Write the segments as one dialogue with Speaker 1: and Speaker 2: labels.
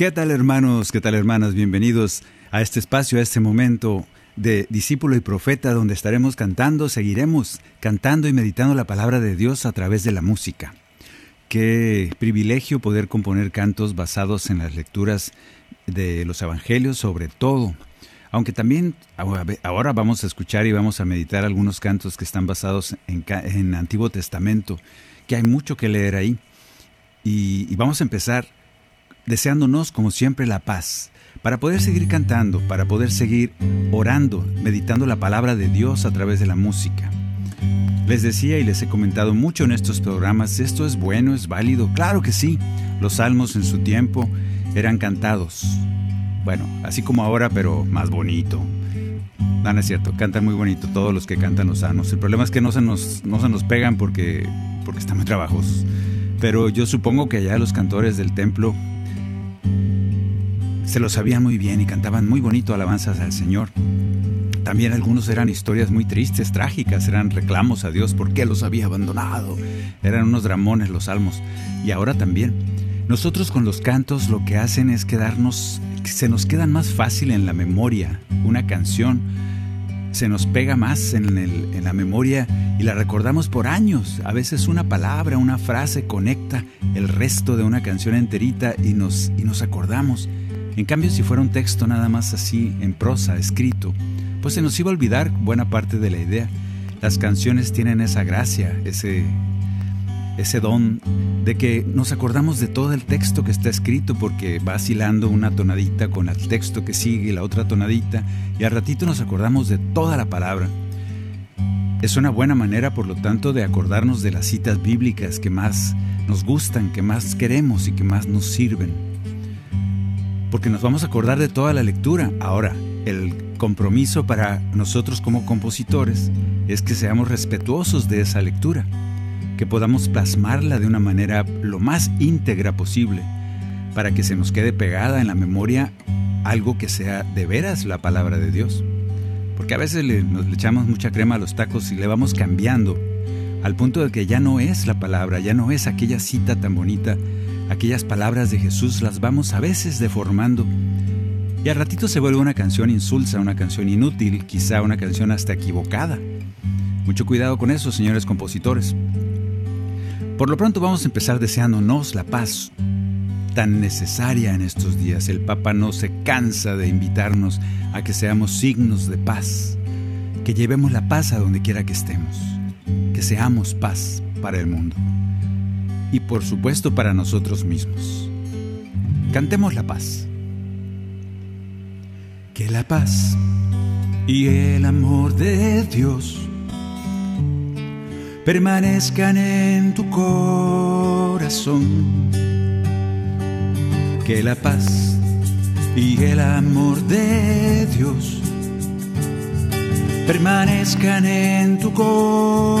Speaker 1: ¿Qué tal hermanos? ¿Qué tal hermanas? Bienvenidos a este espacio, a este momento de discípulo y profeta donde estaremos cantando, seguiremos cantando y meditando la palabra de Dios a través de la música. Qué privilegio poder componer cantos basados en las lecturas de los evangelios sobre todo. Aunque también ahora vamos a escuchar y vamos a meditar algunos cantos que están basados en, en Antiguo Testamento, que hay mucho que leer ahí. Y vamos a empezar deseándonos como siempre la paz, para poder seguir cantando, para poder seguir orando, meditando la palabra de Dios a través de la música. Les decía y les he comentado mucho en estos programas, esto es bueno, es válido, claro que sí, los salmos en su tiempo eran cantados, bueno, así como ahora, pero más bonito. No, no es cierto, cantan muy bonito todos los que cantan los salmos. El problema es que no se nos, no se nos pegan porque, porque están muy trabajosos. Pero yo supongo que allá los cantores del templo se lo sabían muy bien y cantaban muy bonito alabanzas al Señor. También algunos eran historias muy tristes, trágicas, eran reclamos a Dios por qué los había abandonado. Eran unos dramones los salmos. Y ahora también. Nosotros con los cantos lo que hacen es quedarnos, se nos quedan más fácil en la memoria. Una canción se nos pega más en, el- en la memoria y la recordamos por años. A veces una palabra, una frase conecta el resto de una canción enterita y nos, y nos acordamos. En cambio, si fuera un texto nada más así, en prosa, escrito, pues se nos iba a olvidar buena parte de la idea. Las canciones tienen esa gracia, ese, ese don de que nos acordamos de todo el texto que está escrito porque va oscilando una tonadita con el texto que sigue, la otra tonadita, y al ratito nos acordamos de toda la palabra. Es una buena manera, por lo tanto, de acordarnos de las citas bíblicas que más nos gustan, que más queremos y que más nos sirven porque nos vamos a acordar de toda la lectura. Ahora, el compromiso para nosotros como compositores es que seamos respetuosos de esa lectura, que podamos plasmarla de una manera lo más íntegra posible, para que se nos quede pegada en la memoria algo que sea de veras la palabra de Dios. Porque a veces le, nos le echamos mucha crema a los tacos y le vamos cambiando, al punto de que ya no es la palabra, ya no es aquella cita tan bonita, aquellas palabras de Jesús las vamos a veces deformando. Y al ratito se vuelve una canción insulsa, una canción inútil, quizá una canción hasta equivocada. Mucho cuidado con eso, señores compositores. Por lo pronto vamos a empezar deseándonos la paz, tan necesaria en estos días. El Papa no se cansa de invitarnos a que seamos signos de paz, que llevemos la paz a donde quiera que estemos, que seamos paz para el mundo y por supuesto para nosotros mismos. Cantemos la paz. Que la paz y el amor de Dios permanezcan en tu corazón. Que la paz y el amor de Dios permanezcan en tu corazón.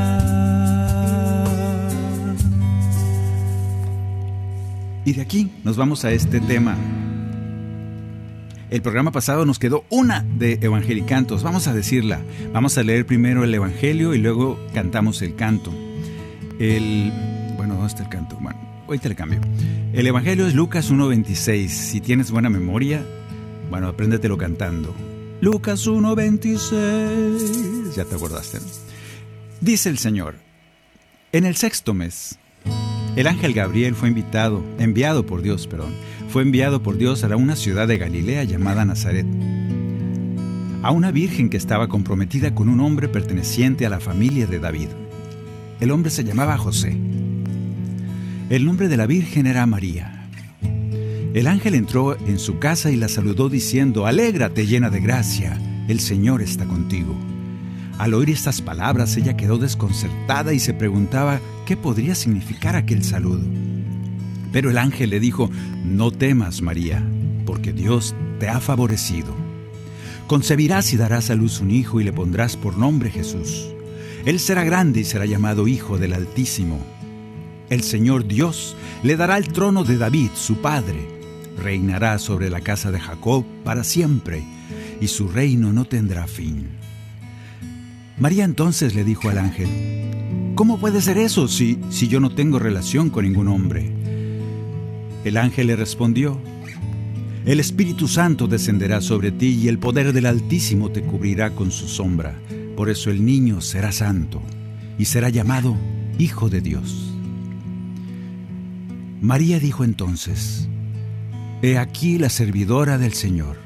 Speaker 1: Y de aquí nos vamos a este tema. El programa pasado nos quedó una de evangelicantos, vamos a decirla. Vamos a leer primero el evangelio y luego cantamos el canto. El bueno, ¿dónde está el canto? Bueno, hoy te le cambio. El evangelio es Lucas 1:26. Si tienes buena memoria, bueno, apréndetelo cantando. Lucas 1:26. Ya te acordaste. Dice el Señor: En el sexto mes, el ángel Gabriel fue invitado, enviado por Dios, perdón, fue enviado por Dios a una ciudad de Galilea llamada Nazaret, a una virgen que estaba comprometida con un hombre perteneciente a la familia de David. El hombre se llamaba José. El nombre de la virgen era María. El ángel entró en su casa y la saludó diciendo, Alégrate llena de gracia, el Señor está contigo. Al oír estas palabras ella quedó desconcertada y se preguntaba qué podría significar aquel saludo. Pero el ángel le dijo, No temas, María, porque Dios te ha favorecido. Concebirás y darás a luz un hijo y le pondrás por nombre Jesús. Él será grande y será llamado Hijo del Altísimo. El Señor Dios le dará el trono de David, su padre reinará sobre la casa de Jacob para siempre, y su reino no tendrá fin. María entonces le dijo al ángel, ¿Cómo puede ser eso si, si yo no tengo relación con ningún hombre? El ángel le respondió, El Espíritu Santo descenderá sobre ti y el poder del Altísimo te cubrirá con su sombra. Por eso el niño será santo y será llamado Hijo de Dios. María dijo entonces, He aquí la servidora del Señor,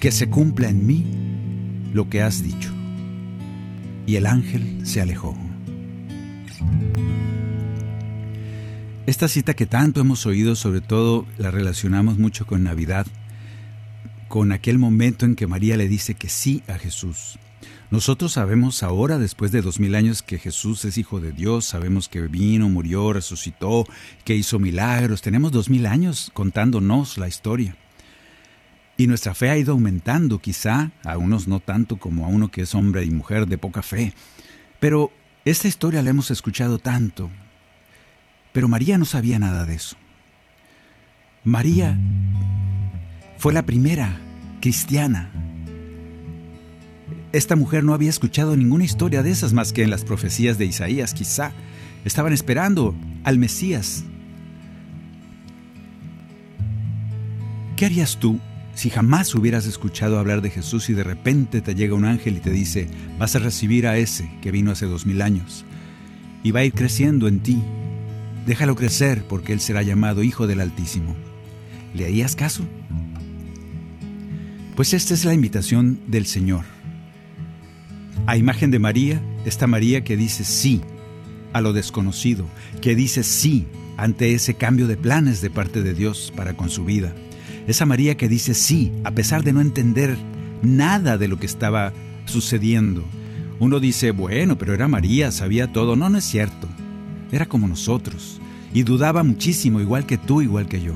Speaker 1: que se cumpla en mí lo que has dicho. Y el ángel se alejó. Esta cita que tanto hemos oído, sobre todo la relacionamos mucho con Navidad, con aquel momento en que María le dice que sí a Jesús. Nosotros sabemos ahora, después de dos mil años, que Jesús es Hijo de Dios, sabemos que vino, murió, resucitó, que hizo milagros. Tenemos dos mil años contándonos la historia. Y nuestra fe ha ido aumentando, quizá, a unos no tanto como a uno que es hombre y mujer de poca fe. Pero esta historia la hemos escuchado tanto. Pero María no sabía nada de eso. María fue la primera cristiana esta mujer no había escuchado ninguna historia de esas más que en las profecías de Isaías, quizá. Estaban esperando al Mesías. ¿Qué harías tú si jamás hubieras escuchado hablar de Jesús y de repente te llega un ángel y te dice, vas a recibir a ese que vino hace dos mil años y va a ir creciendo en ti? Déjalo crecer porque él será llamado Hijo del Altísimo. ¿Le harías caso? Pues esta es la invitación del Señor a imagen de María, esta María que dice sí a lo desconocido, que dice sí ante ese cambio de planes de parte de Dios para con su vida. Esa María que dice sí a pesar de no entender nada de lo que estaba sucediendo. Uno dice, bueno, pero era María, sabía todo. No, no es cierto. Era como nosotros. Y dudaba muchísimo, igual que tú, igual que yo.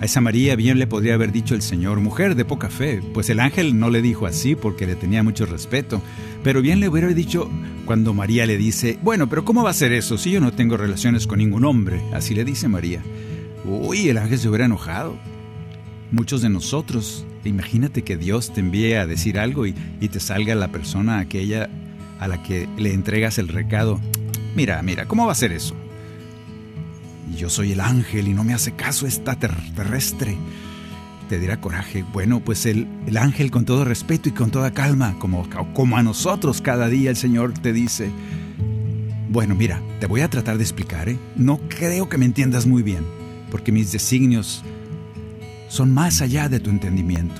Speaker 1: A esa María bien le podría haber dicho el Señor, mujer de poca fe, pues el ángel no le dijo así porque le tenía mucho respeto, pero bien le hubiera dicho cuando María le dice, bueno, pero ¿cómo va a ser eso si yo no tengo relaciones con ningún hombre? Así le dice María. Uy, el ángel se hubiera enojado. Muchos de nosotros, imagínate que Dios te envíe a decir algo y, y te salga la persona aquella a la que le entregas el recado. Mira, mira, ¿cómo va a ser eso? yo soy el ángel y no me hace caso esta terrestre. Te dirá coraje. Bueno, pues el, el, ángel con todo respeto y con toda calma, como, como a nosotros cada día el Señor te dice, bueno, mira, te voy a tratar de explicar, ¿eh? No creo que me entiendas muy bien, porque mis designios son más allá de tu entendimiento.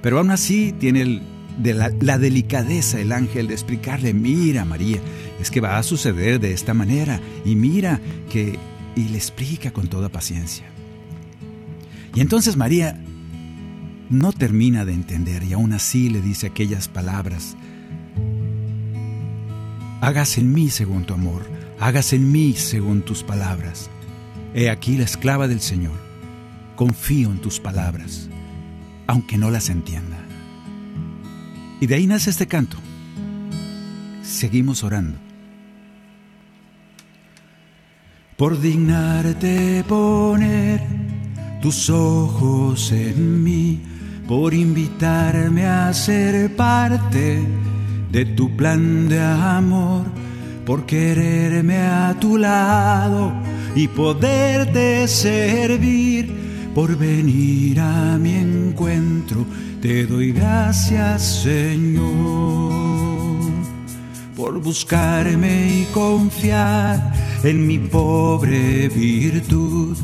Speaker 1: Pero aún así tiene la delicadeza el ángel de explicarle, mira María, es que va a suceder de esta manera, y mira que y le explica con toda paciencia. Y entonces María no termina de entender y aún así le dice aquellas palabras. Hágase en mí según tu amor, hágase en mí según tus palabras. He aquí la esclava del Señor, confío en tus palabras, aunque no las entienda. Y de ahí nace este canto. Seguimos orando. Por dignarte poner tus ojos en mí, por invitarme a ser parte de tu plan de amor, por quererme a tu lado y poderte servir, por venir a mi encuentro. Te doy gracias, Señor, por buscarme y confiar en mi pobre virtud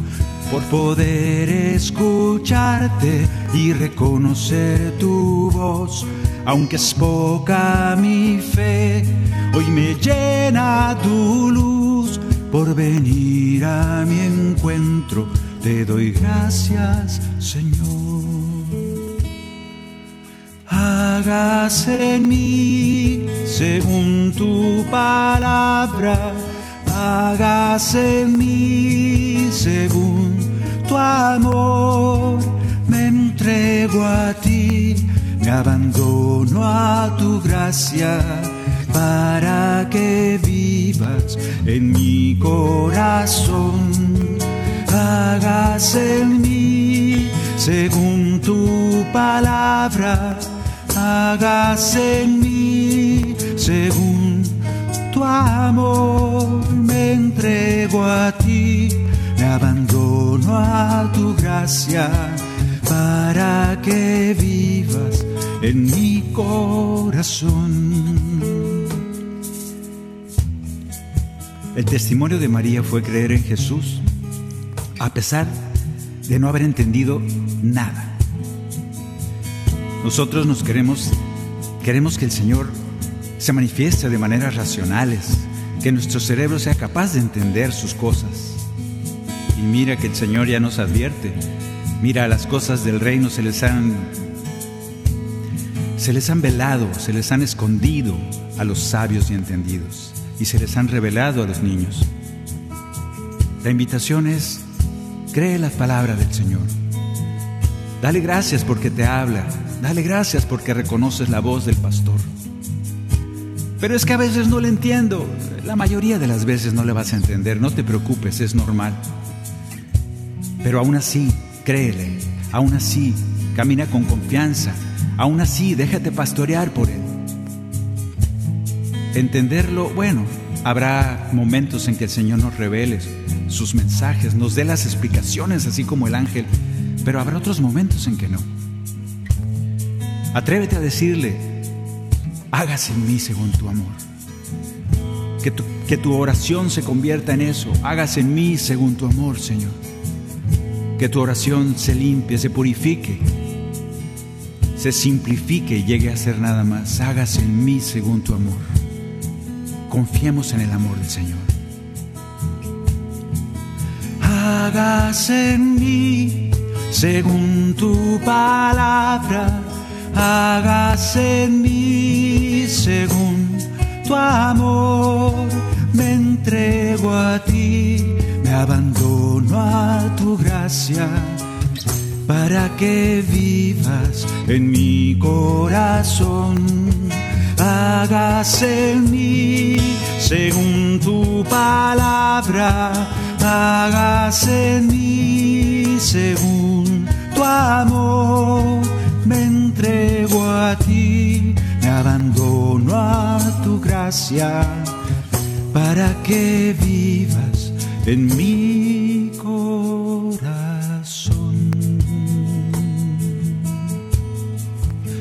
Speaker 1: por poder escucharte y reconocer tu voz. Aunque es poca mi fe, hoy me llena tu luz por venir a mi encuentro. Te doy gracias, Señor. Hágase en mí según tu palabra hágase en mí según tu amor. Me entrego a ti, me abandono a tu gracia para que vivas en mi corazón. Hágase en mí según tu palabra, hágase en mí según tu amor me entrego a ti, me abandono a tu gracia para que vivas en mi corazón. El testimonio de María fue creer en Jesús a pesar de no haber entendido nada. Nosotros nos queremos, queremos que el Señor se manifieste de maneras racionales, que nuestro cerebro sea capaz de entender sus cosas. Y mira que el Señor ya nos advierte, mira las cosas del reino se les han se les han velado, se les han escondido a los sabios y entendidos y se les han revelado a los niños. La invitación es cree la palabra del Señor. Dale gracias porque te habla, dale gracias porque reconoces la voz del pastor. Pero es que a veces no le entiendo. La mayoría de las veces no le vas a entender. No te preocupes, es normal. Pero aún así, créele. Aún así, camina con confianza. Aún así, déjate pastorear por Él. Entenderlo, bueno, habrá momentos en que el Señor nos revele sus mensajes, nos dé las explicaciones, así como el ángel, pero habrá otros momentos en que no. Atrévete a decirle, hágase en mí según tu amor. Que tu, oración se convierta en eso, hágase en mí según tu amor, Señor. Que tu oración se limpie, se purifique, se simplifique y llegue a ser nada más. Hágase en mí según tu amor. Confiemos en el amor del Señor. Hágase en mí según tu palabra hágase en mí según tu amor. Me entrego a ti, me abandono a tu gracia para que vivas en mi corazón. Hágase en mí según tu palabra, hágase en mí según tu amor me entrego a ti, me abandono a tu gracia para que vivas en mi corazón.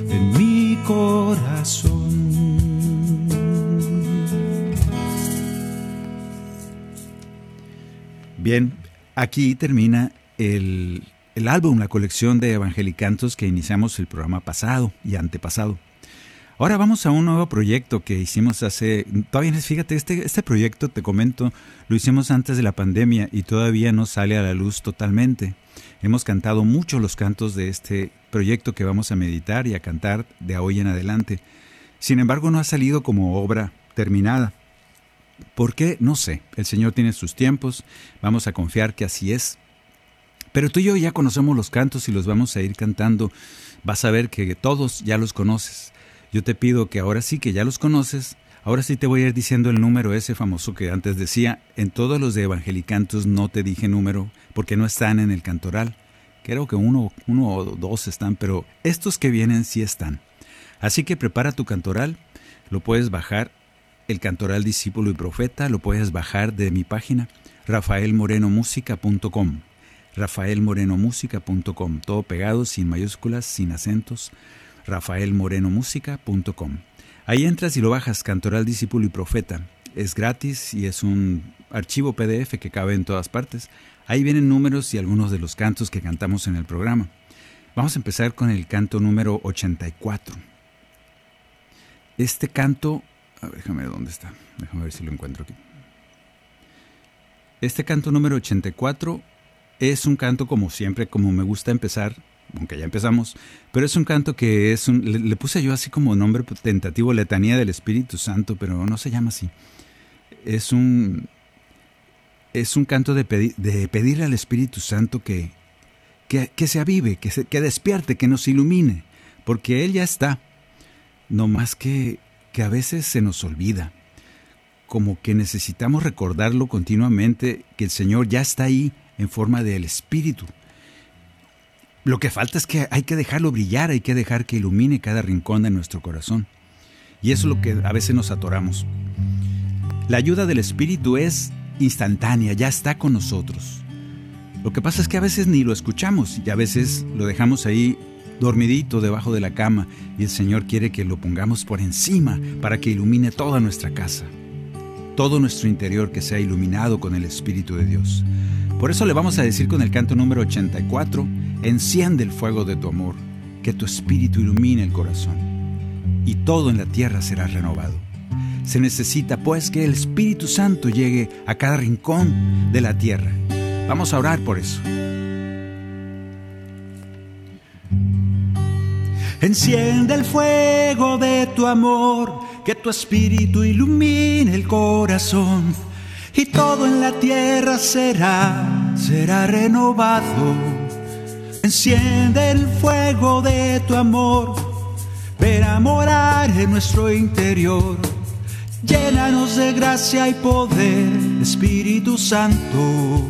Speaker 1: En mi corazón. Bien, aquí termina el el álbum, la colección de evangelicantos que iniciamos el programa pasado y antepasado. Ahora vamos a un nuevo proyecto que hicimos hace, todavía fíjate, este, este proyecto, te comento, lo hicimos antes de la pandemia y todavía no sale a la luz totalmente. Hemos cantado mucho los cantos de este proyecto que vamos a meditar y a cantar de hoy en adelante. Sin embargo, no ha salido como obra terminada. ¿Por qué? No sé. El Señor tiene sus tiempos. Vamos a confiar que así es. Pero tú y yo ya conocemos los cantos y los vamos a ir cantando. Vas a ver que todos ya los conoces. Yo te pido que ahora sí que ya los conoces, ahora sí te voy a ir diciendo el número ese famoso que antes decía, en todos los de Evangelicantos no te dije número porque no están en el cantoral. Creo que uno, uno o dos están, pero estos que vienen sí están. Así que prepara tu cantoral, lo puedes bajar, el cantoral discípulo y profeta, lo puedes bajar de mi página, rafaelmorenomusica.com rafaelmorenomusica.com, todo pegado, sin mayúsculas, sin acentos, rafaelmorenomusica.com. Ahí entras y lo bajas, Cantoral Discípulo y Profeta. Es gratis y es un archivo PDF que cabe en todas partes. Ahí vienen números y algunos de los cantos que cantamos en el programa. Vamos a empezar con el canto número 84. Este canto, a ver, déjame ver dónde está, déjame ver si lo encuentro aquí. Este canto número 84 es un canto como siempre, como me gusta empezar, aunque ya empezamos, pero es un canto que es un, le, puse yo así como nombre tentativo, letanía del Espíritu Santo, pero no se llama así. Es un, es un canto de, pedirle al Espíritu Santo que, que, se avive, que, se, que despierte, que nos ilumine, porque Él ya está, no más que, que a veces se nos olvida, como que necesitamos recordarlo continuamente, que el Señor ya está ahí en forma del Espíritu. Lo que falta es que hay que dejarlo brillar, hay que dejar que ilumine cada rincón de nuestro corazón. Y eso es lo que a veces nos atoramos. La ayuda del Espíritu es instantánea, ya está con nosotros. Lo que pasa es que a veces ni lo escuchamos y a veces lo dejamos ahí dormidito debajo de la cama y el Señor quiere que lo pongamos por encima para que ilumine toda nuestra casa, todo nuestro interior que sea iluminado con el Espíritu de Dios. Por eso le vamos a decir con el canto número 84, enciende el fuego de tu amor, que tu espíritu ilumine el corazón, y todo en la tierra será renovado. Se necesita pues que el Espíritu Santo llegue a cada rincón de la tierra. Vamos a orar por eso.
Speaker 2: Enciende el fuego de tu amor, que tu espíritu ilumine el corazón y todo en la tierra será, será renovado. Enciende el fuego de tu amor, ven a morar en nuestro interior. Llénanos de gracia y poder, Espíritu Santo.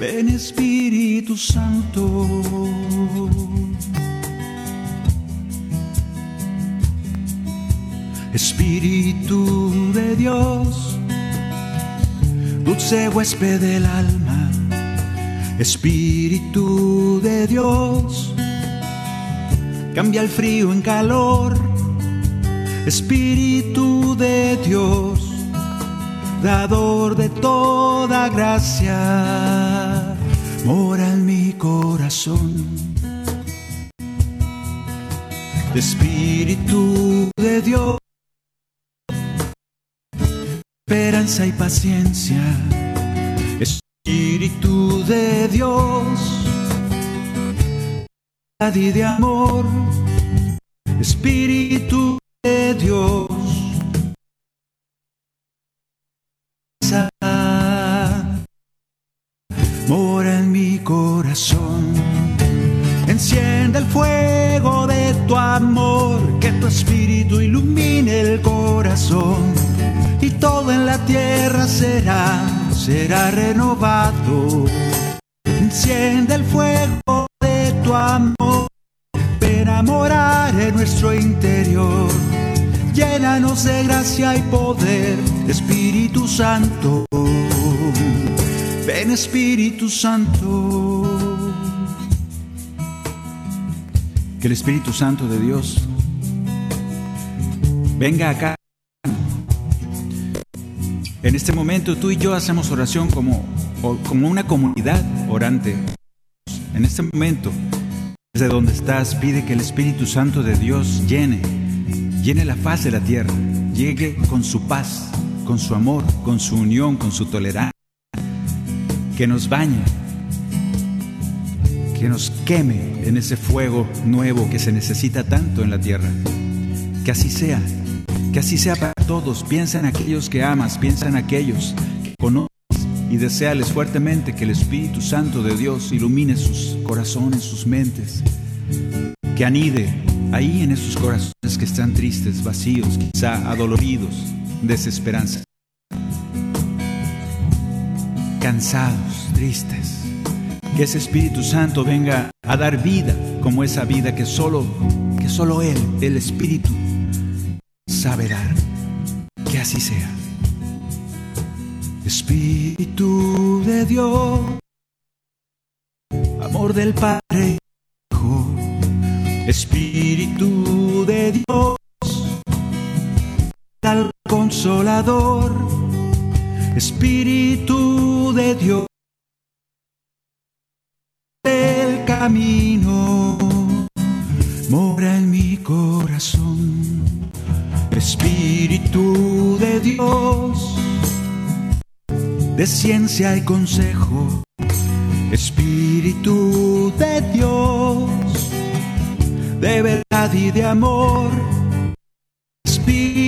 Speaker 2: Ven Espíritu Santo. Espíritu de Dios dulce huésped del alma, Espíritu de Dios, cambia el frío en calor, Espíritu de Dios, dador de toda gracia, mora en mi corazón. Espíritu de Dios esperanza y paciencia, Espíritu de Dios, y de amor, Espíritu de Dios. Mora en mi corazón, la tierra será, será renovado. Enciende el fuego de tu amor, ven a morar en nuestro interior. Llénanos de gracia y poder, Espíritu Santo. Ven Espíritu Santo.
Speaker 1: Que el Espíritu Santo de Dios venga acá en este momento tú y yo hacemos oración como, como una comunidad orante. En este momento, desde donde estás, pide que el Espíritu Santo de Dios llene, llene la faz de la tierra, llegue con su paz, con su amor, con su unión, con su tolerancia, que nos bañe, que nos queme en ese fuego nuevo que se necesita tanto en la tierra. Que así sea, que así sea para todos. Piensa en aquellos que amas, piensa en aquellos que conoces, y deseales fuertemente que el Espíritu Santo de Dios ilumine sus corazones, sus mentes, que anide ahí en esos corazones que están tristes, vacíos, quizá adoloridos, desesperanza, cansados, tristes. Que ese Espíritu Santo venga a dar vida como esa vida que solo que solo él, el Espíritu sabe dar. Que así sea. Espíritu de Dios, amor del Padre, Hijo, Espíritu de Dios, al consolador, Espíritu de Dios, el camino, Espíritu de Dios de ciencia y consejo, Espíritu de Dios, de verdad y de amor, Espíritu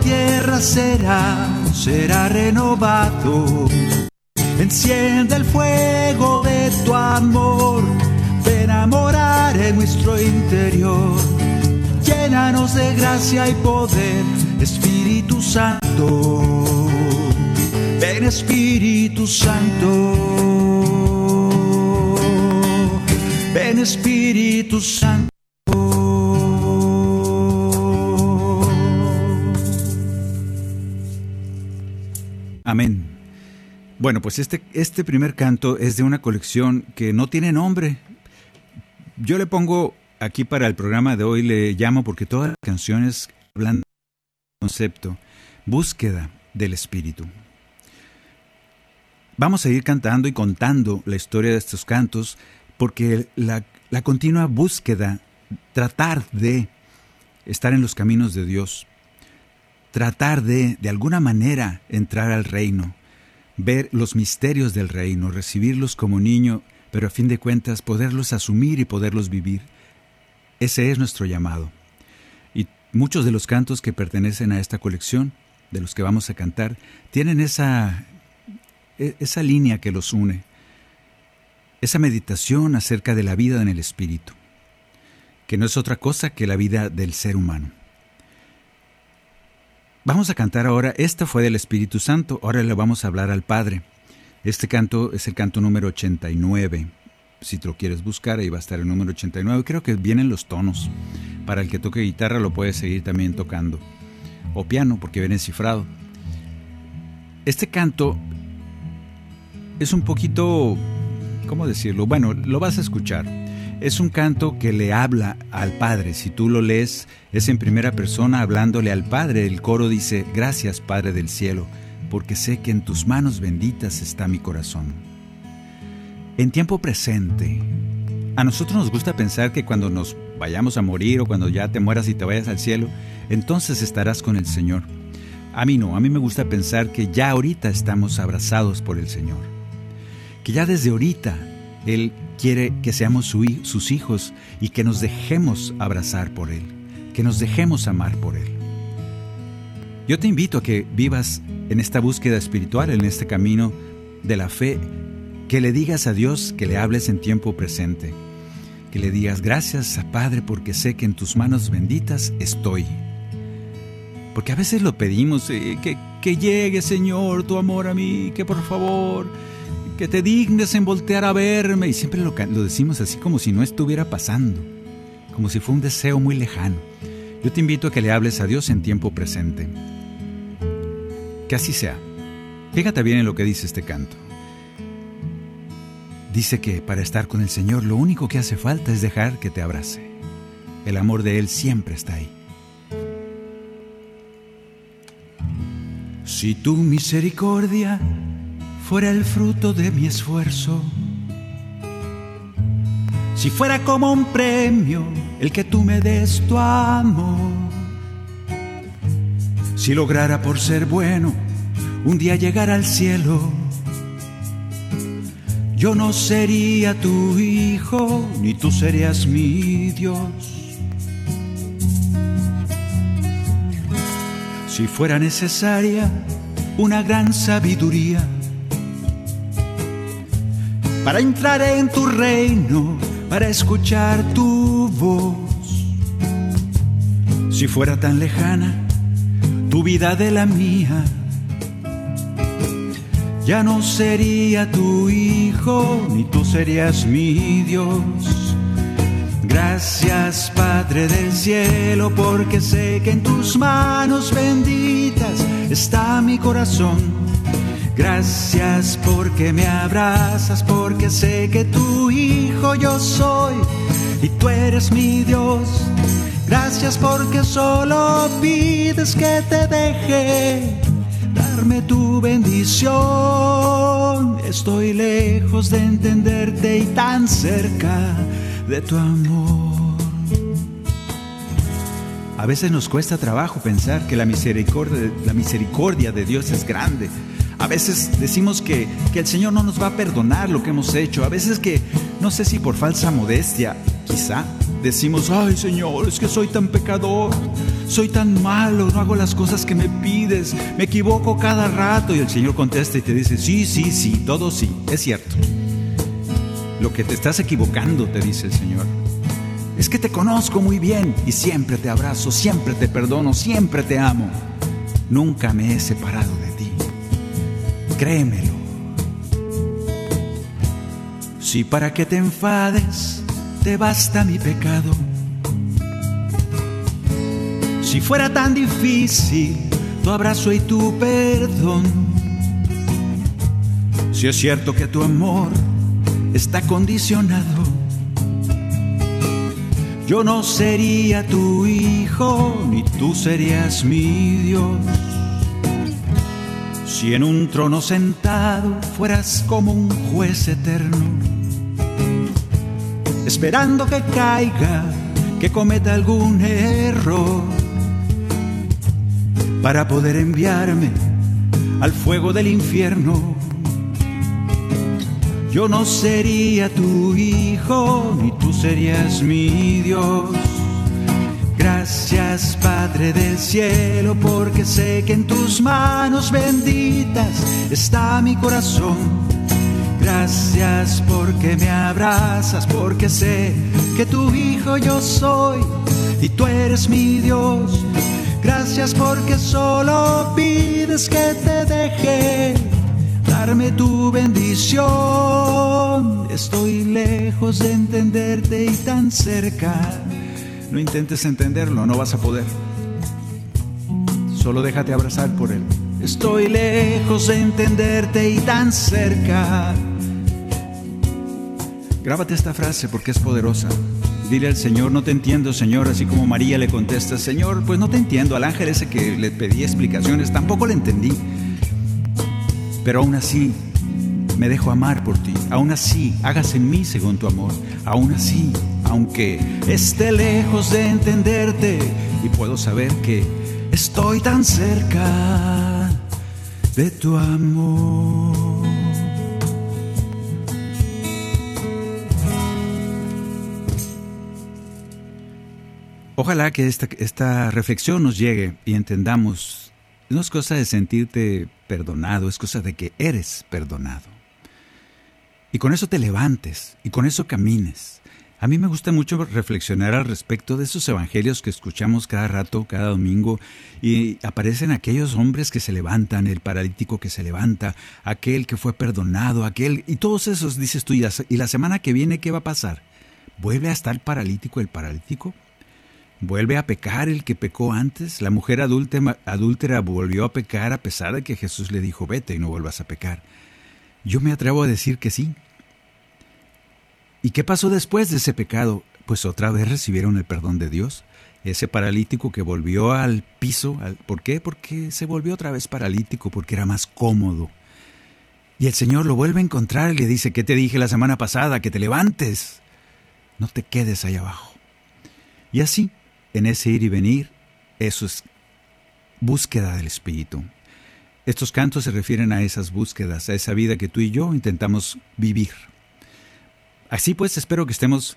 Speaker 1: tierra será, será renovado. Enciende el fuego de tu amor, ven a en nuestro interior. Llénanos de gracia y poder, Espíritu Santo. Ven Espíritu Santo. Ven Espíritu Santo. Amén. Bueno, pues este, este primer canto es de una colección que no tiene nombre. Yo le pongo aquí para el programa de hoy, le llamo porque todas las canciones hablan del concepto, búsqueda del Espíritu. Vamos a ir cantando y contando la historia de estos cantos porque la, la continua búsqueda, tratar de estar en los caminos de Dios, tratar de, de alguna manera, entrar al reino, ver los misterios del reino, recibirlos como niño, pero a fin de cuentas poderlos asumir y poderlos vivir. Ese es nuestro llamado. Y muchos de los cantos que pertenecen a esta colección, de los que vamos a cantar, tienen esa, e, esa línea que los une, esa meditación acerca de la vida en el Espíritu, que no es otra cosa que la vida del ser humano. Vamos a cantar ahora, esta fue del Espíritu Santo, ahora le vamos a hablar al Padre. Este canto es el canto número 89. Si te lo quieres buscar, ahí va a estar el número 89. Creo que vienen los tonos. Para el que toque guitarra lo puede seguir también tocando. O piano, porque viene cifrado. Este canto es un poquito, ¿cómo decirlo? Bueno, lo vas a escuchar. Es un canto que le habla al Padre. Si tú lo lees, es en primera persona hablándole al Padre. El coro dice, gracias Padre del cielo, porque sé que en tus manos benditas está mi corazón. En tiempo presente, a nosotros nos gusta pensar que cuando nos vayamos a morir o cuando ya te mueras y te vayas al cielo, entonces estarás con el Señor. A mí no, a mí me gusta pensar que ya ahorita estamos abrazados por el Señor. Que ya desde ahorita Él quiere que seamos sus hijos y que nos dejemos abrazar por Él, que nos dejemos amar por Él. Yo te invito a que vivas en esta búsqueda espiritual, en este camino de la fe, que le digas a Dios que le hables en tiempo presente, que le digas gracias Padre porque sé que en tus manos benditas estoy. Porque a veces lo pedimos, eh, que llegue Señor tu amor a mí, que por favor que te dignes en voltear a verme. Y siempre lo, lo decimos así como si no estuviera pasando, como si fuera un deseo muy lejano. Yo te invito a que le hables a Dios en tiempo presente. Que así sea. Fíjate bien en lo que dice este canto. Dice que para estar con el Señor lo único que hace falta es dejar que te abrace. El amor de Él siempre está ahí. Si tu misericordia fuera el fruto de mi esfuerzo, si fuera como un premio el que tú me des tu amor, Si lograra por ser bueno un día llegar al cielo, yo no sería tu hijo, ni tú serías mi Dios. Si fuera necesaria una gran sabiduría para entrar en tu reino, para escuchar tu voz. Si fuera tan lejana tu vida de la mía, ya no sería tu hijo, ni tú serías mi Dios. Gracias Padre del cielo, porque sé que en tus manos benditas está mi corazón. Gracias porque me abrazas, porque sé que tu hijo yo soy y tú eres mi Dios. Gracias porque solo pides que te deje darme tu bendición. Estoy lejos de entenderte y tan cerca de tu amor. A veces nos cuesta trabajo pensar que la misericordia, de Dios es grande. A veces decimos que, que el Señor no nos va a perdonar lo que hemos hecho. A veces que, no sé si por falsa modestia, quizá, decimos, ay Señor, es que soy tan pecador soy tan malo, no hago las cosas que me pides, me equivoco cada rato. Y el Señor contesta y te dice, sí, sí, sí, todo sí, es cierto. Lo que te estás equivocando, te dice el Señor, es que te conozco muy bien y siempre te abrazo, siempre te perdono, siempre te amo. Nunca me he separado de ti. Créemelo. Si para que te enfades te basta mi pecado si fuera tan difícil tu abrazo y tu perdón. Si es cierto que tu amor está condicionado, yo no sería tu hijo ni tú serías mi Dios. Si en un trono sentado fueras como un juez eterno, esperando que caiga, que cometa algún error para poder enviarme al fuego del infierno. Yo no sería tu hijo, ni tú serías mi Dios. Gracias Padre del cielo, porque sé que en tus manos benditas está mi corazón. Gracias porque me abrazas, porque sé que tu hijo yo soy y tú eres mi Dios. Gracias porque solo pides que te deje darme tu bendición. Estoy lejos de entenderte y tan cerca. No intentes entenderlo, no vas a poder. Solo déjate abrazar por él. Estoy lejos de entenderte y tan cerca. Grábate esta frase porque es poderosa. Dile al Señor, no te entiendo, Señor, así como María le contesta, Señor, pues no te entiendo. Al ángel ese que le pedí explicaciones, tampoco le entendí. Pero aún así, me dejo amar por ti. Aún así, hágase en mí según tu amor. Aún así, aunque esté lejos de entenderte y puedo saber que estoy tan cerca de tu amor. Ojalá que esta, esta reflexión nos llegue y entendamos. No es cosa de sentirte perdonado, es cosa de que eres perdonado. Y con eso te levantes y con eso camines. A mí me gusta mucho reflexionar al respecto de esos evangelios que escuchamos cada rato, cada domingo, y aparecen aquellos hombres que se levantan, el paralítico que se levanta, aquel que fue perdonado, aquel, y todos esos dices tú, y la semana que viene, ¿qué va a pasar? ¿Vuelve a estar paralítico el paralítico? ¿Vuelve a pecar el que pecó antes? La mujer adúltera, volvió a pecar a pesar de que Jesús le dijo, vete y no vuelvas a pecar. Yo me atrevo a decir que sí. ¿Y qué pasó después de ese pecado? Pues otra vez recibieron el perdón de Dios. Ese paralítico que volvió al piso, ¿por qué? Porque se volvió otra vez paralítico, porque era más cómodo. Y el Señor lo vuelve a encontrar y le dice, ¿qué te dije la semana pasada? Que te levantes. No te quedes ahí abajo. Y así, en ese ir y venir, eso es búsqueda del Espíritu. Estos cantos se refieren a esas búsquedas, a esa vida que tú y yo intentamos vivir. Así pues, espero que estemos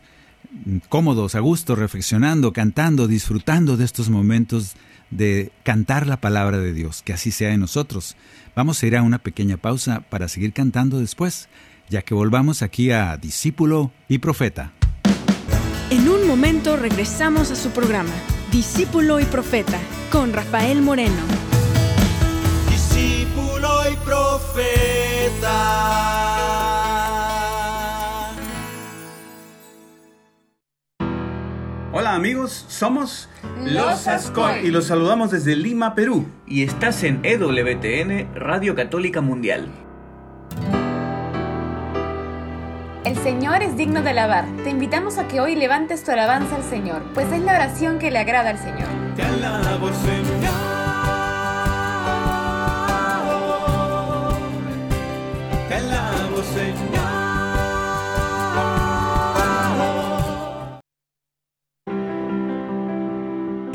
Speaker 1: cómodos, a gusto, reflexionando, cantando, disfrutando de estos momentos de cantar la palabra de Dios, que así sea en nosotros. Vamos a ir a una pequeña pausa para seguir cantando después, ya que volvamos aquí a Discípulo y Profeta.
Speaker 3: En un momento regresamos a su programa, Discípulo y Profeta, con Rafael Moreno.
Speaker 2: Profeta.
Speaker 4: Hola amigos, somos
Speaker 5: Los Ascoi
Speaker 4: y los saludamos desde Lima, Perú.
Speaker 5: y estás en EWTN, Radio Católica Mundial.
Speaker 6: El Señor es digno de alabar. Te invitamos a que hoy levantes tu alabanza al Señor, pues es la oración que le agrada al Señor.
Speaker 2: Te alabo, Señor.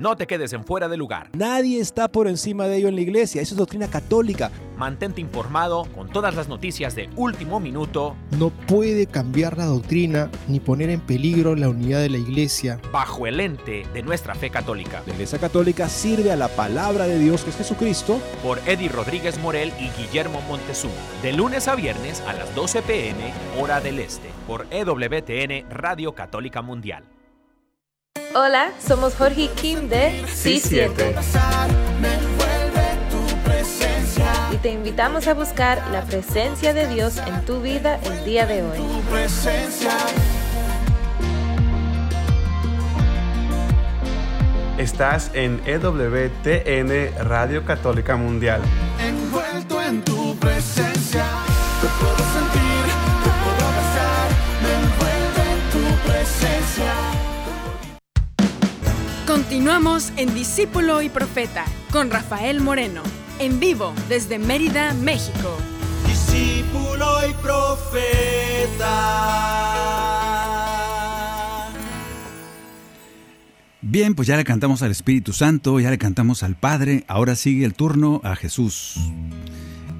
Speaker 7: No te quedes en fuera de lugar.
Speaker 8: Nadie está por encima de ello en la iglesia. Eso es doctrina católica.
Speaker 7: Mantente informado con todas las noticias de último minuto
Speaker 9: No puede cambiar la doctrina ni poner en peligro la unidad de la iglesia.
Speaker 7: bajo el lente de nuestra fe católica.
Speaker 8: La iglesia católica sirve a la palabra de Dios, que es Jesucristo.
Speaker 7: Por Eddie Rodríguez Morel y Guillermo Montezuma. De lunes a viernes a las 12 pm, hora del este. Por EWTN Radio Católica Mundial.
Speaker 10: Hola, somos Jorge y Kim de C7 y te invitamos a buscar la presencia de Dios en tu vida el día de hoy.
Speaker 2: Tu presencia.
Speaker 4: Estás en EWTN Radio Católica Mundial.
Speaker 2: Envuelto en tu presencia.
Speaker 3: Continuamos en Discípulo y Profeta con Rafael Moreno, en vivo desde Mérida, México.
Speaker 2: Discípulo y profeta.
Speaker 1: Bien, pues ya le cantamos al Espíritu Santo, ya le cantamos al Padre, ahora sigue el turno a Jesús.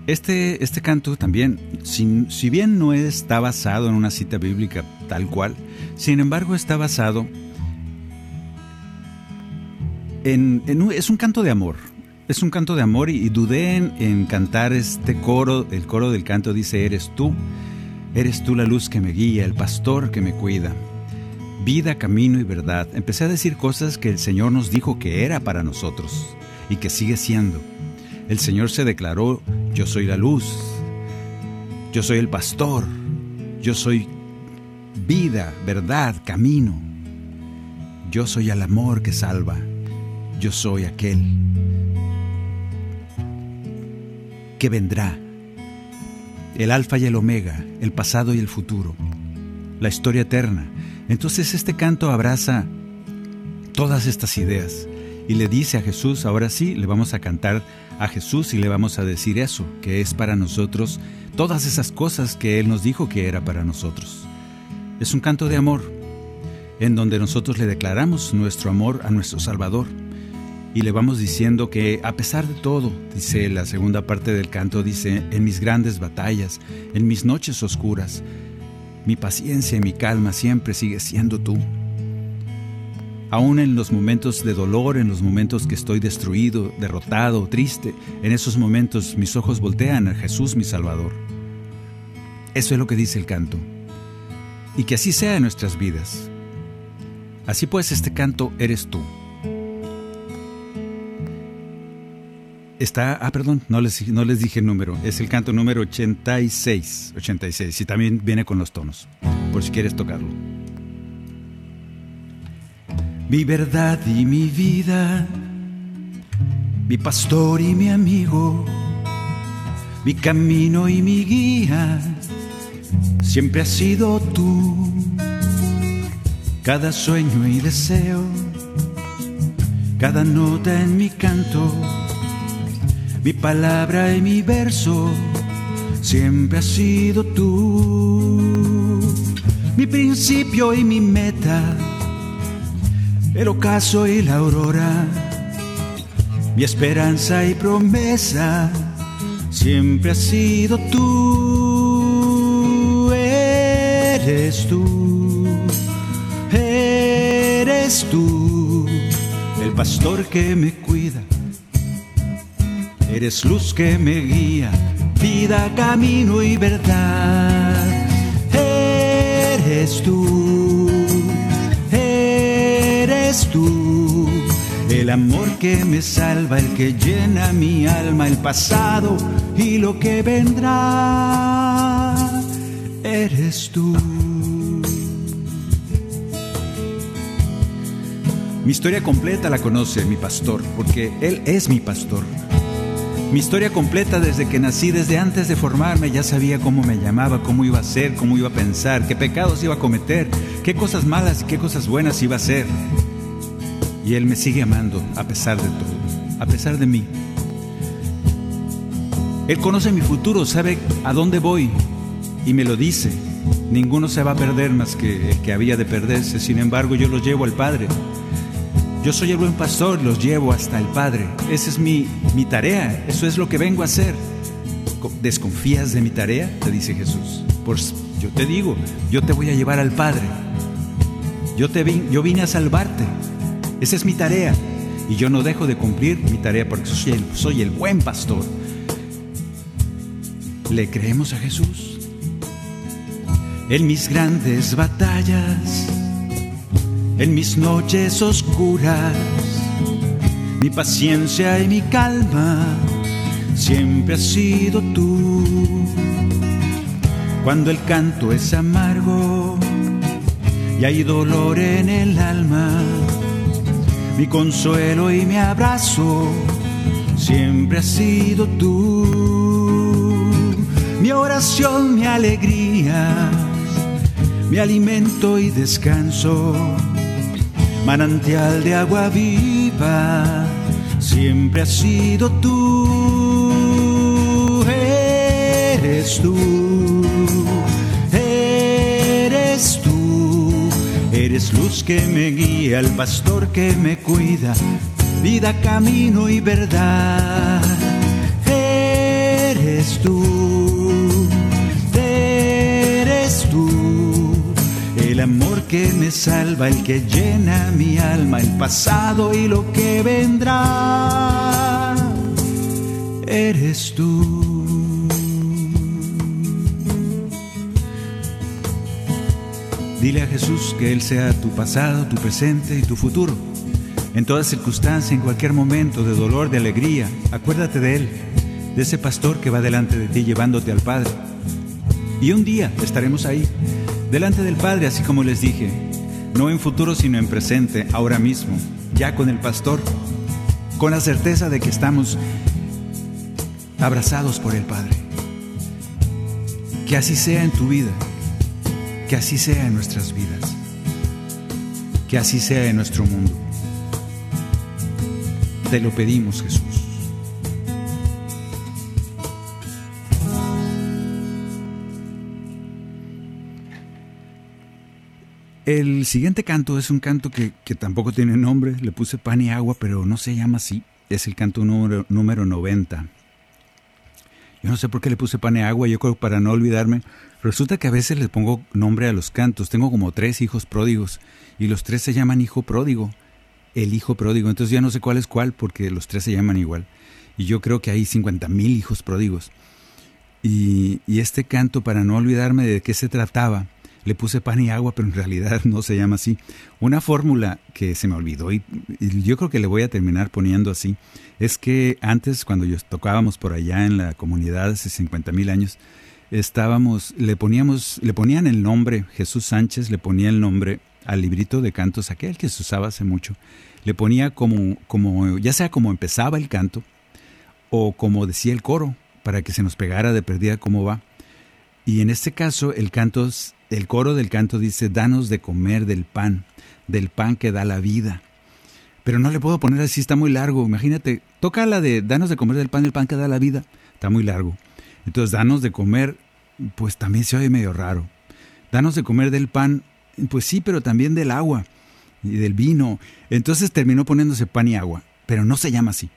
Speaker 1: Este, este canto también, si, si bien no está basado en una cita bíblica tal cual, sin embargo está basado en, es un canto de amor. Es un canto de amor y, y dudé en, en cantar este coro. El coro del canto dice, eres tú, eres tú la luz que me guía, el pastor que me cuida. Vida, camino y verdad. Empecé a decir cosas que el Señor nos dijo que era para nosotros y que sigue siendo. El Señor se declaró, yo soy la luz, yo soy el pastor, yo soy vida, verdad, camino. Yo soy el amor que salva, yo soy aquel que vendrá, el alfa y el omega, el pasado y el futuro, la historia eterna. Entonces este canto abraza todas estas ideas y le dice a Jesús, ahora sí, le vamos a cantar a Jesús y le vamos a decir eso, que es para nosotros todas esas cosas que Él nos dijo que era para nosotros. Es un canto de amor, en donde nosotros le declaramos nuestro amor a nuestro Salvador y le vamos diciendo que a pesar de todo, dice la segunda parte del canto, dice, en mis grandes batallas, en mis noches oscuras, mi paciencia y mi calma siempre sigue siendo tú. Aún en los momentos de dolor, en los momentos que estoy destruido, derrotado, triste, en esos momentos mis ojos voltean a Jesús mi Salvador. Eso es lo que dice el canto. Y que así sea en nuestras vidas. Así pues, este canto eres tú. Está, ah, perdón, no les, no les dije el número, es el canto número 86, 86, y también viene con los tonos, por si quieres tocarlo. Mi verdad y mi vida, mi pastor y mi amigo, mi camino y mi guía, siempre has sido tú. Cada sueño y deseo, cada nota en mi canto, mi palabra y mi verso, siempre has sido tú. Mi principio y mi meta, el ocaso y la aurora. Mi esperanza y promesa siempre ha sido tú, eres tú, eres tú, el pastor que me cuida, eres luz que me guía, vida, camino y verdad, eres tú, eres tú el amor que me salva, el que llena mi alma, el pasado y lo que vendrá, eres tú. Mi historia completa la conoce mi pastor, porque Él es mi pastor. Mi historia completa desde que nací, desde antes de formarme, ya sabía cómo me llamaba, cómo iba a ser, cómo iba a pensar, qué pecados iba a cometer, qué cosas malas y qué cosas buenas iba a hacer. Y Él me sigue amando a pesar de todo, a pesar de mí. Él conoce mi futuro, sabe a dónde voy y me lo dice. Ninguno se va a perder más que el que había de perderse. Sin embargo, yo los llevo al Padre. Yo soy el buen pastor, los llevo hasta el Padre. Esa es mi, mi tarea, eso es lo que vengo a hacer. ¿Desconfías de mi tarea? Te dice Jesús. Pues yo te digo, yo te voy a llevar al Padre. Yo, te yo vine a salvarte. Esa es mi tarea. Y yo no dejo de cumplir mi tarea porque soy el, soy el buen pastor. ¿Le creemos a Jesús? En mis grandes batallas, en mis noches oscuras, mi paciencia y mi calma siempre ha sido tú. Cuando el canto es amargo y hay dolor en el alma, mi consuelo y mi abrazo siempre ha sido tú. Mi oración, mi alegría, mi alimento y descanso, manantial de agua viva, siempre ha sido tú. Eres tú, eres tú, eres luz que me guía, el pastor que me cuida, vida, camino y verdad. Eres tú, el amor que me salva, el que llena mi alma, el pasado y lo que vendrá. Eres tú. Dile a Jesús que Él sea tu pasado, tu presente y tu futuro. En toda circunstancia, en cualquier momento de dolor, de alegría, acuérdate de Él, de ese pastor que va delante de ti llevándote al Padre. Y un día estaremos ahí, delante del Padre, así como les dije, no en futuro, sino en presente, ahora mismo, ya con el pastor, con la certeza de que estamos abrazados por el Padre. Que así sea en tu vida, que así sea en nuestras vidas, que así sea en nuestro mundo. Te lo pedimos, Jesús. El siguiente canto es un canto que, que, tampoco tiene nombre, le puse pan y agua, pero no se llama así. Es el canto número, número 90. Yo no sé por qué le puse pan y agua, yo creo para no olvidarme. Resulta que a veces le pongo nombre a los cantos. Tengo como tres hijos pródigos y los tres se llaman hijo pródigo. El hijo pródigo. Entonces ya no sé cuál es cuál porque los tres se llaman igual. Y yo creo que hay 50 mil hijos pródigos. Y, y este canto, para no olvidarme de qué se trataba, le puse pan y agua, pero en realidad no se llama así. Una fórmula que se me olvidó y, yo creo que le voy a terminar poniendo así, es que antes cuando tocábamos por allá en la comunidad hace 50 mil años, estábamos, le poníamos, le ponían el nombre, Jesús Sánchez le ponía el nombre al librito de cantos aquel que se usaba hace mucho, le ponía como, como, ya sea como empezaba el canto o como decía el coro, para que se nos pegara de perdida cómo va. Y en este caso el canto, el coro del canto dice, danos de comer del pan, del pan que da la vida. Pero no le puedo poner así, está muy largo. Imagínate, toca la de danos de comer del pan, del pan que da la vida. Está muy largo. Entonces, danos de comer, pues también se oye medio raro. Danos de comer del pan, pues sí, pero también del agua y del vino. Entonces terminó poniéndose pan y agua, pero no se llama así.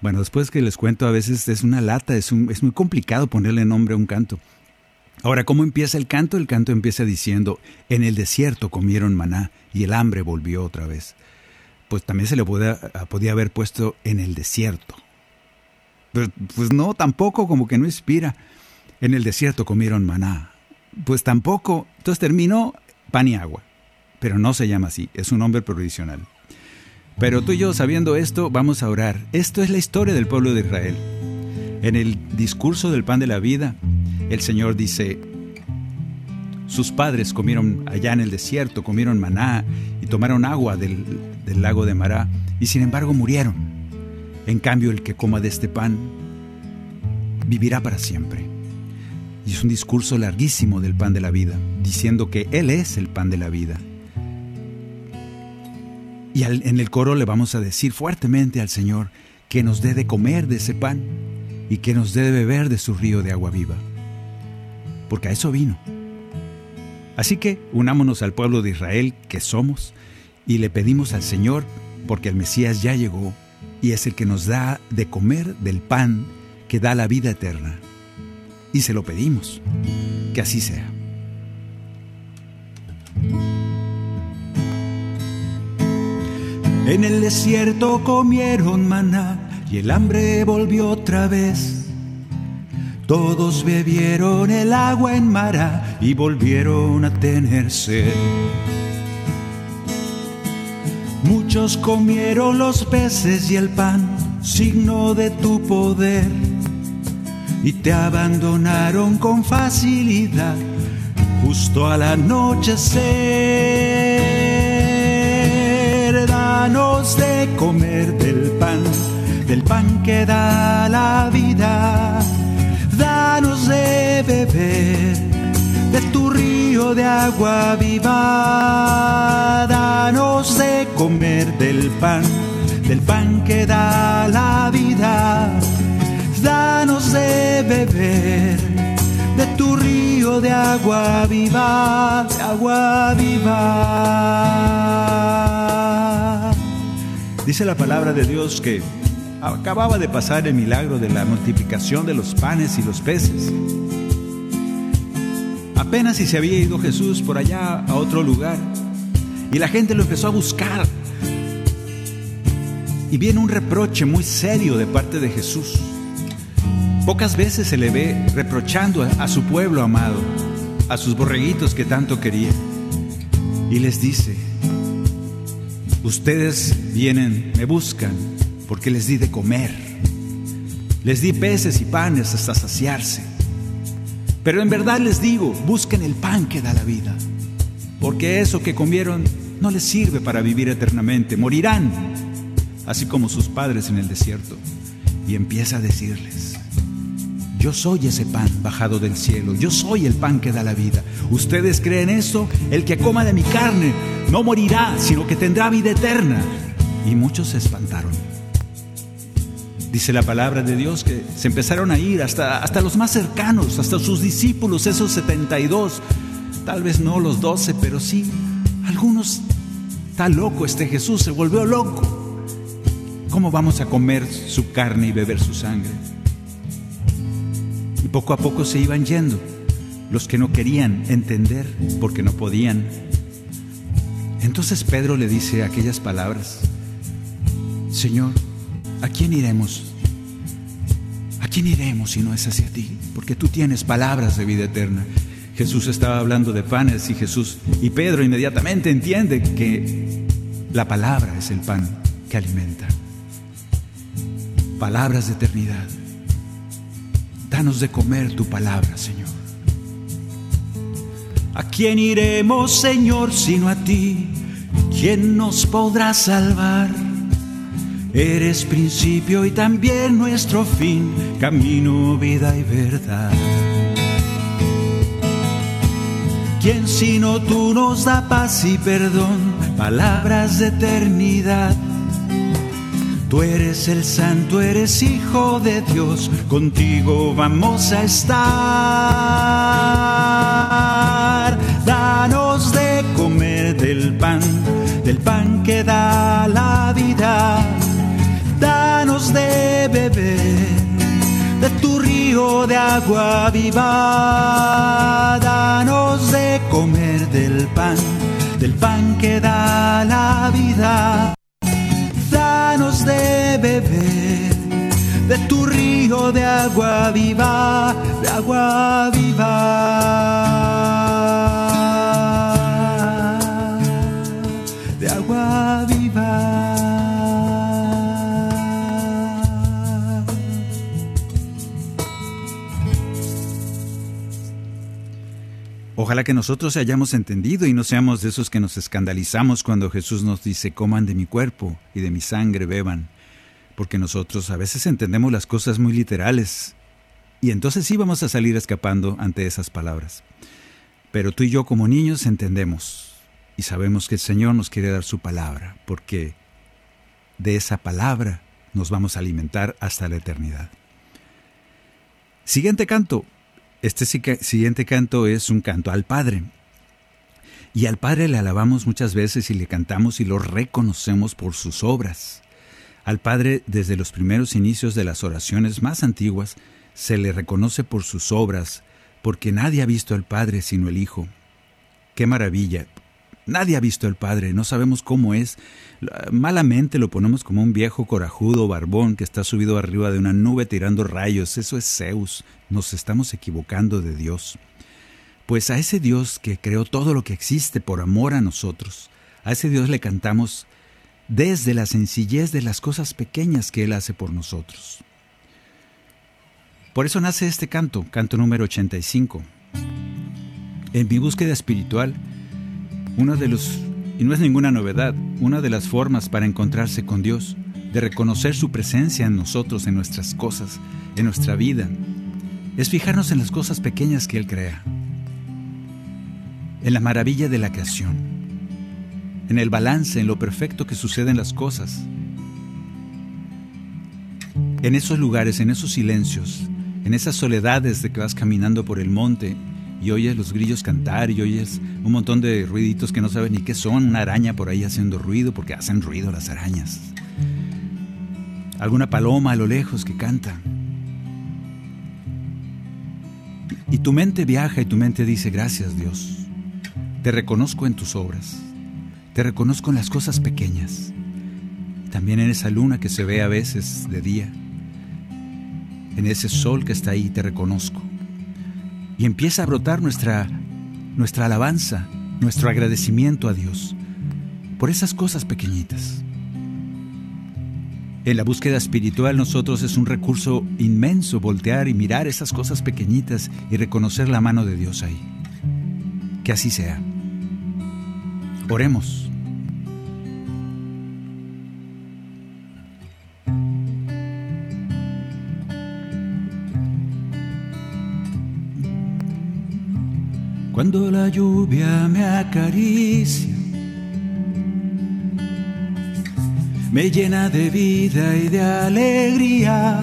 Speaker 1: Bueno, después que les cuento, a veces es una lata, es, es muy complicado ponerle nombre a un canto. Ahora, ¿cómo empieza el canto? El canto empieza diciendo, en el desierto comieron maná y el hambre volvió otra vez. Pues también se le podía, podía haber puesto en el desierto. Pues no, tampoco, como que no inspira. En el desierto comieron maná. Pues tampoco. Entonces terminó pan y agua. Pero no se llama así, es un nombre provisional. Pero tú y yo, sabiendo esto, vamos a orar. Esto es la historia del pueblo de Israel. En el discurso del pan de la vida, el Señor dice, sus padres comieron allá en el desierto, comieron maná y tomaron agua del, lago de Mará, y sin embargo murieron. En cambio, el que coma de este pan vivirá para siempre. Y es un discurso larguísimo del pan de la vida, diciendo que Él es el pan de la vida. Y en el coro le vamos a decir fuertemente al Señor que nos dé de comer de ese pan y que nos dé de beber de su río de agua viva. Porque a eso vino. Así que unámonos al pueblo de Israel que somos y le pedimos al Señor, porque el Mesías ya llegó y es el que nos da de comer del pan que da la vida eterna. Y se lo pedimos, que así sea.
Speaker 2: En el desierto comieron maná y el hambre volvió otra vez. Todos bebieron el agua en Mara y volvieron a tener sed. Muchos comieron los peces y el pan, signo de tu poder, y te abandonaron con facilidad justo al anochecer. Danos de comer del pan, del pan que da la vida. Danos de beber de tu río de agua viva. Danos de comer del pan, del pan que da la vida. Danos de beber de tu río de agua viva, de agua viva.
Speaker 1: Dice la palabra de Dios que acababa de pasar el milagro de la multiplicación de los panes y los peces. Apenas si se había ido Jesús por allá a otro lugar y la gente lo empezó a buscar. Y viene un reproche muy serio de parte de Jesús. Pocas veces se le ve reprochando a, su pueblo amado, a sus borreguitos que tanto quería. Y les dice, ustedes vienen, me buscan, porque les di de comer. Les di peces y panes hasta saciarse. Pero en verdad les digo, busquen el pan que da la vida, porque eso que comieron no les sirve para vivir eternamente, morirán, así como sus padres en el desierto. Y empieza a decirles, yo soy ese pan bajado del cielo, yo soy el pan que da la vida. ¿Ustedes creen eso? El que coma de mi carne no morirá, sino que tendrá vida eterna. Y muchos se espantaron. Dice la palabra de Dios que se empezaron a ir hasta, hasta los más cercanos, hasta sus discípulos, esos 72, tal vez no los 12, pero sí, algunos, está loco este Jesús, se volvió loco. ¿Cómo vamos a comer su carne y beber su sangre? Y poco a poco se iban yendo los que no querían entender porque no podían. Entonces Pedro le dice aquellas palabras, Señor, ¿a quién iremos? ¿A quién iremos si no es hacia ti? Porque tú tienes palabras de vida eterna. Jesús estaba hablando de panes y Jesús y Pedro inmediatamente entiende que la palabra es el pan que alimenta. Palabras de eternidad. Danos de comer tu palabra, Señor.
Speaker 2: ¿A quién iremos, Señor, sino a ti? ¿Quién nos podrá salvar? Eres principio y también nuestro fin, camino, vida y verdad. ¿Quién sino tú nos da paz y perdón, palabras de eternidad? Tú eres el santo, eres hijo de Dios, contigo vamos a estar. De agua viva. Danos de comer del pan, del pan que da la vida. Danos de beber de tu río de agua viva, de agua viva.
Speaker 1: Ojalá que nosotros hayamos entendido y no seamos de esos que nos escandalizamos cuando Jesús nos dice, coman de mi cuerpo y de mi sangre beban, porque nosotros a veces entendemos las cosas muy literales y entonces sí vamos a salir escapando ante esas palabras. Pero tú y yo como niños entendemos y sabemos que el Señor nos quiere dar su palabra, porque de esa palabra nos vamos a alimentar hasta la eternidad. Siguiente canto. Este siguiente canto es un canto al Padre. Y al Padre le alabamos muchas veces y le cantamos y lo reconocemos por sus obras. Al Padre, desde los primeros inicios de las oraciones más antiguas, se le reconoce por sus obras, porque nadie ha visto al Padre sino el Hijo. ¡Qué maravilla! Nadie ha visto al Padre, no sabemos cómo es. Malamente lo ponemos como un viejo corajudo barbón que está subido arriba de una nube tirando rayos. Eso es Zeus. Nos estamos equivocando de Dios. Pues a ese Dios que creó todo lo que existe por amor a nosotros, a ese Dios le cantamos desde la sencillez de las cosas pequeñas que Él hace por nosotros. Por eso nace este canto, canto número 85. En mi búsqueda espiritual, uno de los, y no es ninguna novedad, una de las formas para encontrarse con Dios, de reconocer su presencia en nosotros, en nuestras cosas, en nuestra vida, es fijarnos en las cosas pequeñas que Él crea, en la maravilla de la creación, en el balance, en lo perfecto que suceden las cosas, en esos lugares, en esos silencios, en esas soledades de que vas caminando por el monte y oyes los grillos cantar y oyes un montón de ruiditos que no sabes ni qué son, una araña por ahí haciendo ruido, porque hacen ruido las arañas. Alguna paloma a lo lejos que canta. Y tu mente viaja y tu mente dice, gracias Dios, te reconozco en tus obras, te reconozco en las cosas pequeñas, también en esa luna que se ve a veces de día, en ese sol que está ahí, te reconozco y empieza a brotar nuestra, nuestra alabanza, nuestro agradecimiento a Dios por esas cosas pequeñitas. En la búsqueda espiritual nosotros es un recurso inmenso voltear y mirar esas cosas pequeñitas y reconocer la mano de Dios ahí. Que así sea. Oremos.
Speaker 2: Cuando la lluvia me acaricia, me llena de vida y de alegría.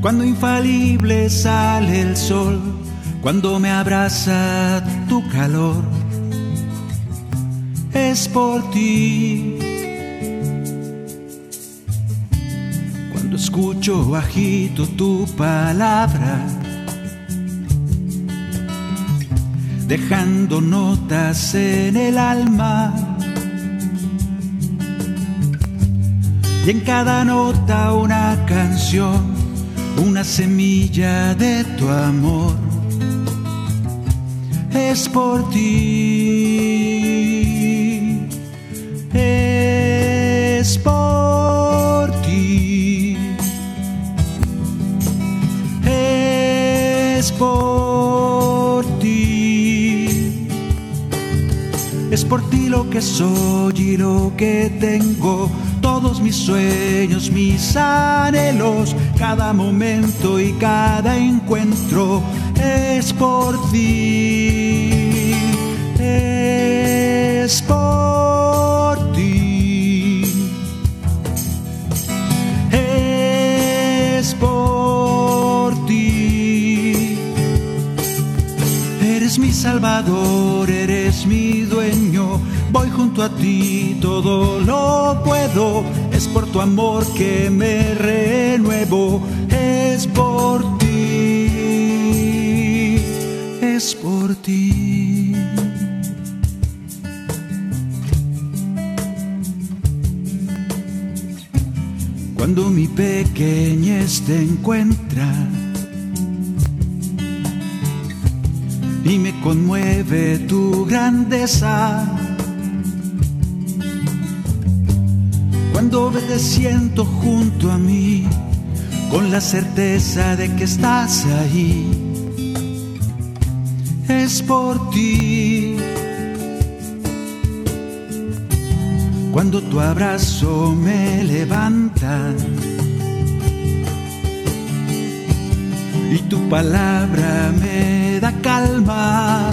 Speaker 2: Cuando infalible sale el sol, cuando me abraza tu calor, es por ti. Cuando escucho bajito tu palabra, dejando notas en el alma. Y en cada nota una canción, una semilla de tu amor. Es por ti, es por ti, es por
Speaker 1: por ti lo que soy y lo que tengo, todos mis sueños, mis anhelos, cada momento y cada encuentro es por ti, es por ti, es por ti. Eres mi salvador, eres mi junto a ti, todo lo puedo, es por tu amor que me renuevo, es por ti, es por ti. Cuando mi pequeñez te encuentra y me conmueve tu grandeza. Cuando te siento junto a mí con la certeza de que estás ahí, es por ti. Cuando tu abrazo me levanta y tu palabra me da calma.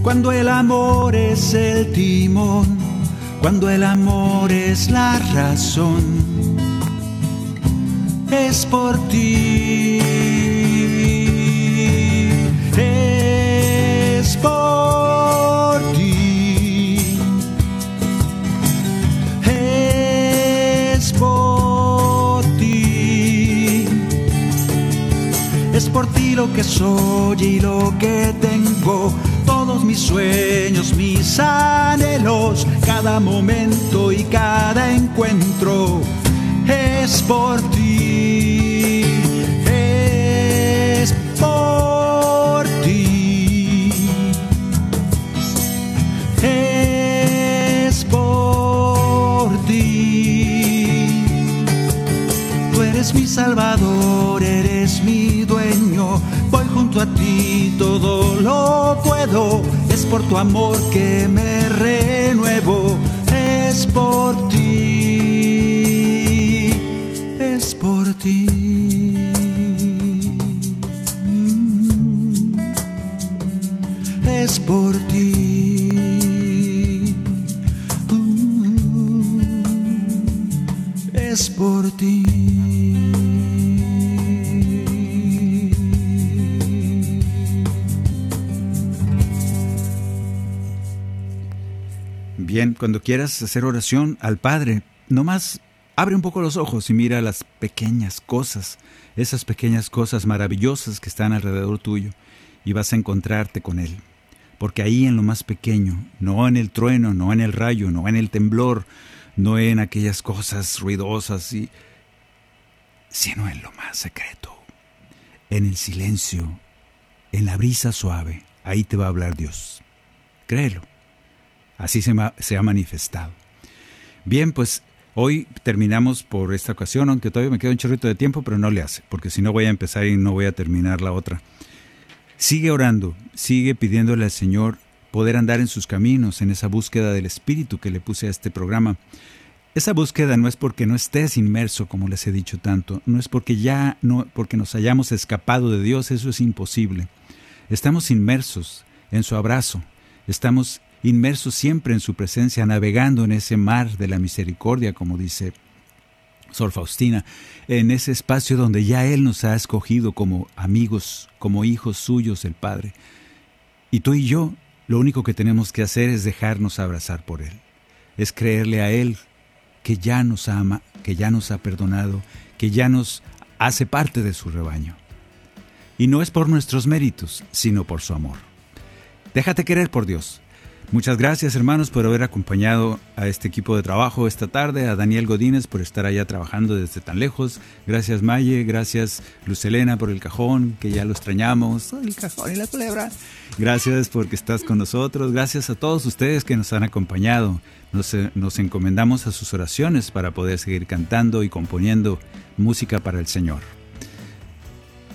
Speaker 1: Cuando el amor es el timón, cuando el amor es la razón, es por ti. Es por ti. Es por ti. Es por ti lo que soy y lo que tengo. Todos mis sueños, mis anhelos, cada momento y cada encuentro es por ti. Es por ti. Es por ti. Tú eres mi salvador, junto a ti, todo lo puedo. Es por tu amor que me renuevo.
Speaker 11: Cuando quieras hacer oración al Padre, nomás abre un poco los ojos y mira las pequeñas cosas, esas pequeñas cosas maravillosas que están alrededor tuyo, y vas a encontrarte con Él. Porque ahí en lo más pequeño, no en el trueno, no en el rayo, no en el temblor, no en aquellas cosas ruidosas, y, sino en lo más secreto, en el silencio, en la brisa suave, ahí te va a hablar Dios. Créelo. Así se, ha manifestado. Bien, pues hoy terminamos por esta ocasión, aunque todavía me queda un chorrito de tiempo, pero no le hace, porque si no voy a empezar y no voy a terminar la otra. Sigue orando, sigue pidiéndole al Señor poder andar en sus caminos, en esa búsqueda del Espíritu que le puse a este programa. Esa búsqueda no es porque no estés inmerso, como les he dicho tanto, no es porque ya no, porque nos hayamos escapado de Dios, eso es imposible. Estamos inmersos en su abrazo, estamos inmersos siempre en su presencia, navegando en ese mar de la misericordia, como dice Sor Faustina, en ese espacio donde ya Él nos ha escogido como amigos, como hijos suyos del Padre. Y tú y yo, lo único que tenemos que hacer es dejarnos abrazar por Él, es creerle a Él que ya nos ama, que ya nos ha perdonado, que ya nos hace parte de su rebaño. Y no es por nuestros méritos, sino por su amor. Déjate querer por Dios. Muchas gracias hermanos por haber acompañado a este equipo de trabajo esta tarde, a Daniel Godínez por estar allá trabajando desde tan lejos, gracias Maye, gracias Lucelena por el cajón, que ya lo extrañamos, el cajón y la culebra, gracias porque estás con nosotros, gracias a todos ustedes que nos han acompañado, nos, eh, nos encomendamos a sus oraciones para poder seguir cantando y componiendo música para el Señor.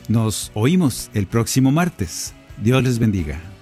Speaker 11: Nos oímos el próximo martes, Dios les bendiga.